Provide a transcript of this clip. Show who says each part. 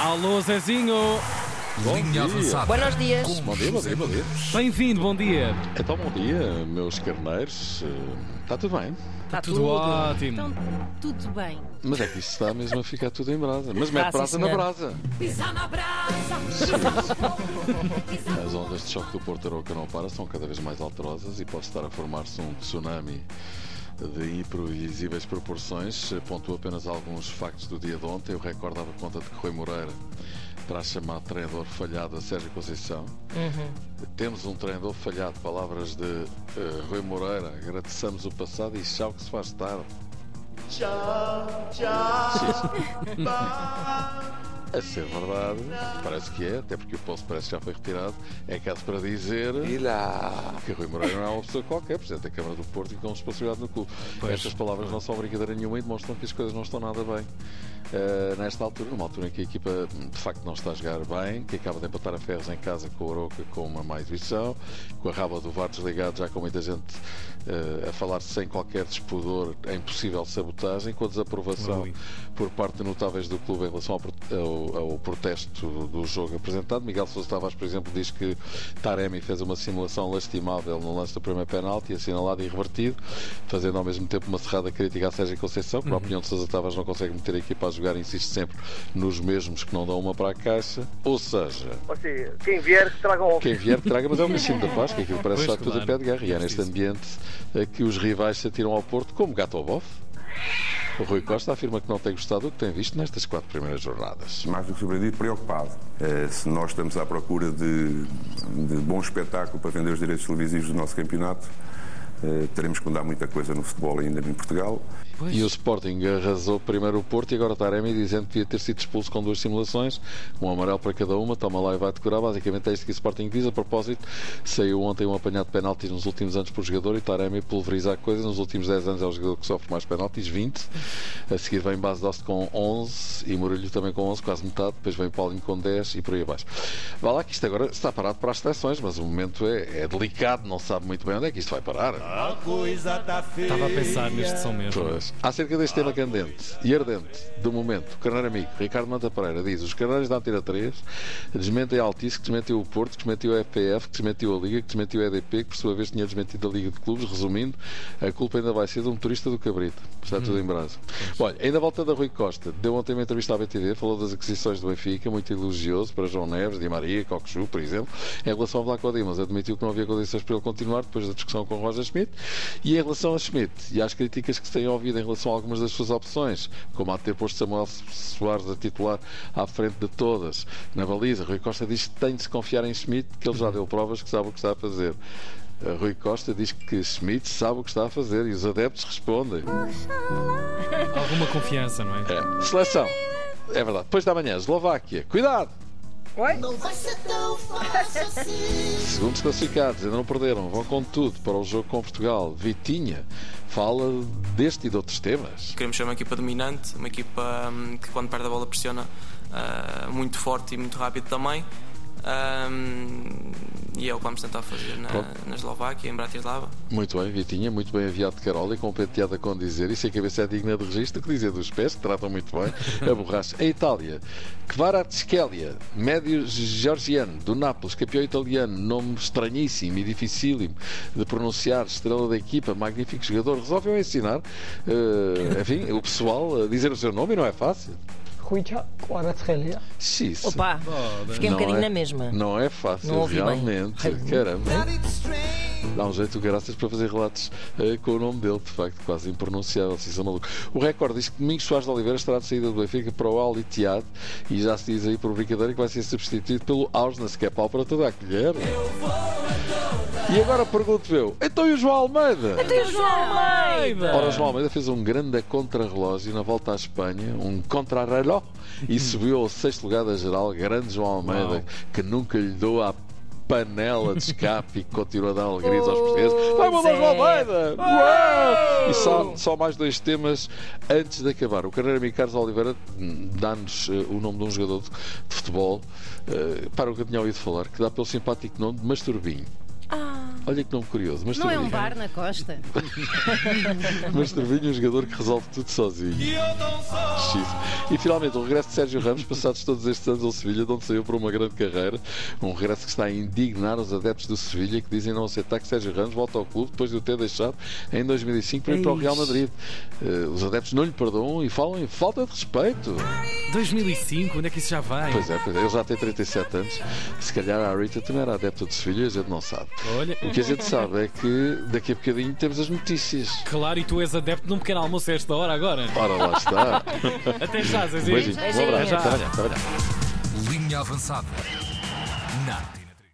Speaker 1: Alô, Zezinho!
Speaker 2: Linha avançada.
Speaker 3: Buenos dias.
Speaker 4: Bom dia, bom dia, bom dia.
Speaker 1: Bem-vindo, bom dia!
Speaker 4: Então, bom dia, meus carneiros. Está tudo bem?
Speaker 3: Está
Speaker 1: Tudo ótimo!
Speaker 5: Então, tudo bem.
Speaker 4: Mas é que isso está mesmo a ficar tudo em brasa. Mas
Speaker 3: Está,
Speaker 4: mete brasa na brasa.
Speaker 5: Pisar na brasa.
Speaker 4: As ondas de choque do Porto Aroca não para, são cada vez mais alterosas e pode estar a formar-se um tsunami de imprevisíveis proporções. Pontuo apenas alguns factos do dia de ontem. O recorde dava conta de que Rui Moreira terá chamado treinador falhado a Sérgio Conceição. Temos um treinador falhado, palavras de eh, Rui Moreira. Agradeçamos o passado e tchau que se faz tarde. Tchau, tchau. A ser verdade, parece que é, até porque o posto parece que já foi retirado, é caso para dizer que Rui Moreira não é uma pessoa qualquer, Presidente da Câmara do Porto e com responsabilidade no clube.
Speaker 1: Pois.
Speaker 4: Estas palavras não são brincadeira nenhuma e demonstram que as coisas não estão nada bem. eh, nesta altura, numa altura em que a equipa de facto não está a jogar bem, que acaba de empatar a ferros em casa com o Oroca com uma má exibição, com a raba do VAR desligado, já com muita gente eh, a falar sem qualquer despudor em possível sabotagem, com a desaprovação
Speaker 1: Ui.
Speaker 4: por parte de notáveis do clube em relação ao, ao- ao protesto do jogo apresentado. Miguel Sousa Tavares, por exemplo, diz que Taremi fez uma simulação lastimável no lance do primeiro penalti, assinalado e revertido, fazendo ao mesmo tempo uma cerrada crítica à Sérgio Conceição, que, na opinião de Sousa Tavares, não consegue meter a equipa a jogar e insiste sempre nos mesmos que não dão uma para a caixa. Ou seja,
Speaker 6: Ou seja, quem vier que traga um
Speaker 4: quem vier que traga, mas é o Machino da Paz, que aquilo parece
Speaker 1: Pois,
Speaker 4: estar tudo a
Speaker 1: claro.
Speaker 4: pé de guerra. E é neste ambiente que os rivais se atiram ao Porto, como gato ao bofe. O Rui Costa afirma que não tem gostado do que tem visto nestas quatro primeiras jornadas.
Speaker 7: mais do que surpreendido, preocupado. Eh, se nós estamos à procura de, de bom espetáculo para vender os direitos televisivos do nosso campeonato, eh, teremos que mudar muita coisa no futebol ainda em Portugal.
Speaker 4: E o Sporting arrasou primeiro o Porto e agora Taremi dizendo que devia ter sido expulso com duas simulações, um amarelo para cada uma, toma lá e vai decorar. Basicamente é isto que o Sporting diz. A propósito, saiu ontem um apanhado de penaltis nos últimos anos por jogador e Taremi pulveriza a coisa. Nos últimos 10 anos é o jogador que sofre mais penaltis, 20. A seguir vem Base Dost com 11 e Muralho também com 11, quase metade. Depois vem Paulinho com 10 e por aí abaixo. Vá lá que isto agora está parado para as seleções, mas o momento é, é delicado, não sabe muito bem onde é que isto vai parar.
Speaker 1: Estava a pensar neste som mesmo.
Speaker 4: Pois. Acerca deste tema candente e ardente do momento, o carneiro amigo Ricardo Manta Pereira diz: os carneiros da Antena 3 desmentem a Altice, que desmentiu o Porto, que desmentiu a FPF, que desmentiu a Liga, que desmentiu a EDP, que por sua vez tinha desmentido a Liga de Clubes. Resumindo, a culpa ainda vai ser de um motorista do Cabrito. Está tudo em brasa. Olha, ainda voltando a Rui Costa, deu ontem uma entrevista à BTV, falou das aquisições do Benfica, muito elogioso para João Neves, Di Maria, Cockchu, por exemplo. Em relação ao Vlaco Dimas, admitiu que não havia condições para ele continuar depois da discussão com o Roger Schmidt. E em relação a Schmidt e às críticas que se têm ouvido em relação a algumas das suas opções, como a de ter posto Samuel Soares a titular à frente de todas na baliza, Rui Costa diz que tem de se confiar em Schmidt, que ele já deu provas que sabe o que está a fazer. Uh, Rui Costa diz que Schmidt sabe o que está a fazer e os adeptos respondem.
Speaker 1: Alguma confiança, não é?
Speaker 4: É. Seleção. É verdade. Depois da manhã, Eslováquia. Cuidado! Segundos classificados, ainda não perderam, vão com tudo para o jogo com Portugal. Vitinha fala deste e de outros temas.
Speaker 8: Queremos ser uma equipa dominante, uma equipa hum, que quando perde a bola pressiona ah, muito forte e muito rápido também. Hum, e é o que vamos tentar fazer na, na Eslováquia, em Bratislava.
Speaker 4: Muito bem, Vitinha, muito bem aviado de Carola e com penteada com dizer. Isso a cabeça é digna de registro, que dizer dos pés, que tratam muito bem a borracha. A Itália, Kvaratskhelia, médio georgiano, do Nápoles, campeão italiano, nome estranhíssimo e dificílimo de pronunciar, estrela da equipa, magnífico jogador, resolveu ensinar, eh, enfim, o pessoal a dizer o seu nome e não é fácil.
Speaker 9: Ruica Kvaratskhelia.
Speaker 4: Xis.
Speaker 3: Opa, fiquei um
Speaker 4: Não
Speaker 3: bocadinho
Speaker 4: é-
Speaker 3: na mesma.
Speaker 4: Não é fácil,
Speaker 3: Não bem.
Speaker 4: realmente.
Speaker 3: Ai.
Speaker 4: Caramba. Dá um jeito graças para fazer relatos eh, com o nome dele, de facto, quase impronunciável, se isso é maluco. O recorde diz que Domingos Soares de Oliveira estará de saída do Benfica para o Al Ittihad e já se diz aí por brincadeira que vai ser substituído pelo Ausnes, que é pau para toda a colher. E agora pergunto eu, então e o João Almeida?
Speaker 3: João Almeida!
Speaker 4: Ora, o João Almeida fez um grande contrarrelógio na volta à Espanha, um contrarrelógio, e subiu ao sexto lugar da geral. Grande João Almeida,
Speaker 1: Uau.
Speaker 4: que nunca lhe deu a panela de escape e que continua a dar alegrias aos portugueses. Vai mandar. João Almeida! Uau! E só, só mais dois temas antes de acabar. O Carneiro Amigo Carlos Oliveira hum, dá-nos eh, o nome de um jogador de, de futebol, eh, para o que eu tinha ouvido falar, que dá pelo simpático nome de Masturbinho. Olha que nome curioso. Mas
Speaker 5: Não é um bar na costa?
Speaker 4: Mas Trevinho é um jogador que resolve tudo sozinho. Xis. E finalmente o regresso de Sérgio Ramos, passados todos estes anos ao Sevilha, de onde saiu para uma grande carreira. Um regresso que está a indignar os adeptos do Sevilha, que dizem não aceitar que Sérgio Ramos volte ao clube depois de o ter deixado em 2005 para ir para o Real Madrid. Eh, os adeptos não lhe perdoam e falam em falta de respeito.
Speaker 1: 2005, onde é que isso já vai?
Speaker 4: Pois é, pois é, ele já tem 37 anos. Se calhar a Rita também era adepta do Sevilha, a gente não sabe.
Speaker 1: Olha,
Speaker 4: O que a gente sabe é que daqui a bocadinho temos as notícias.
Speaker 1: claro, e tu és adepto de um pequeno almoço a esta hora agora.
Speaker 4: Ora, lá está.
Speaker 1: Até já, Zezinho.
Speaker 4: Beijinho. Um abraço.
Speaker 1: Até já.
Speaker 2: Linha avançada.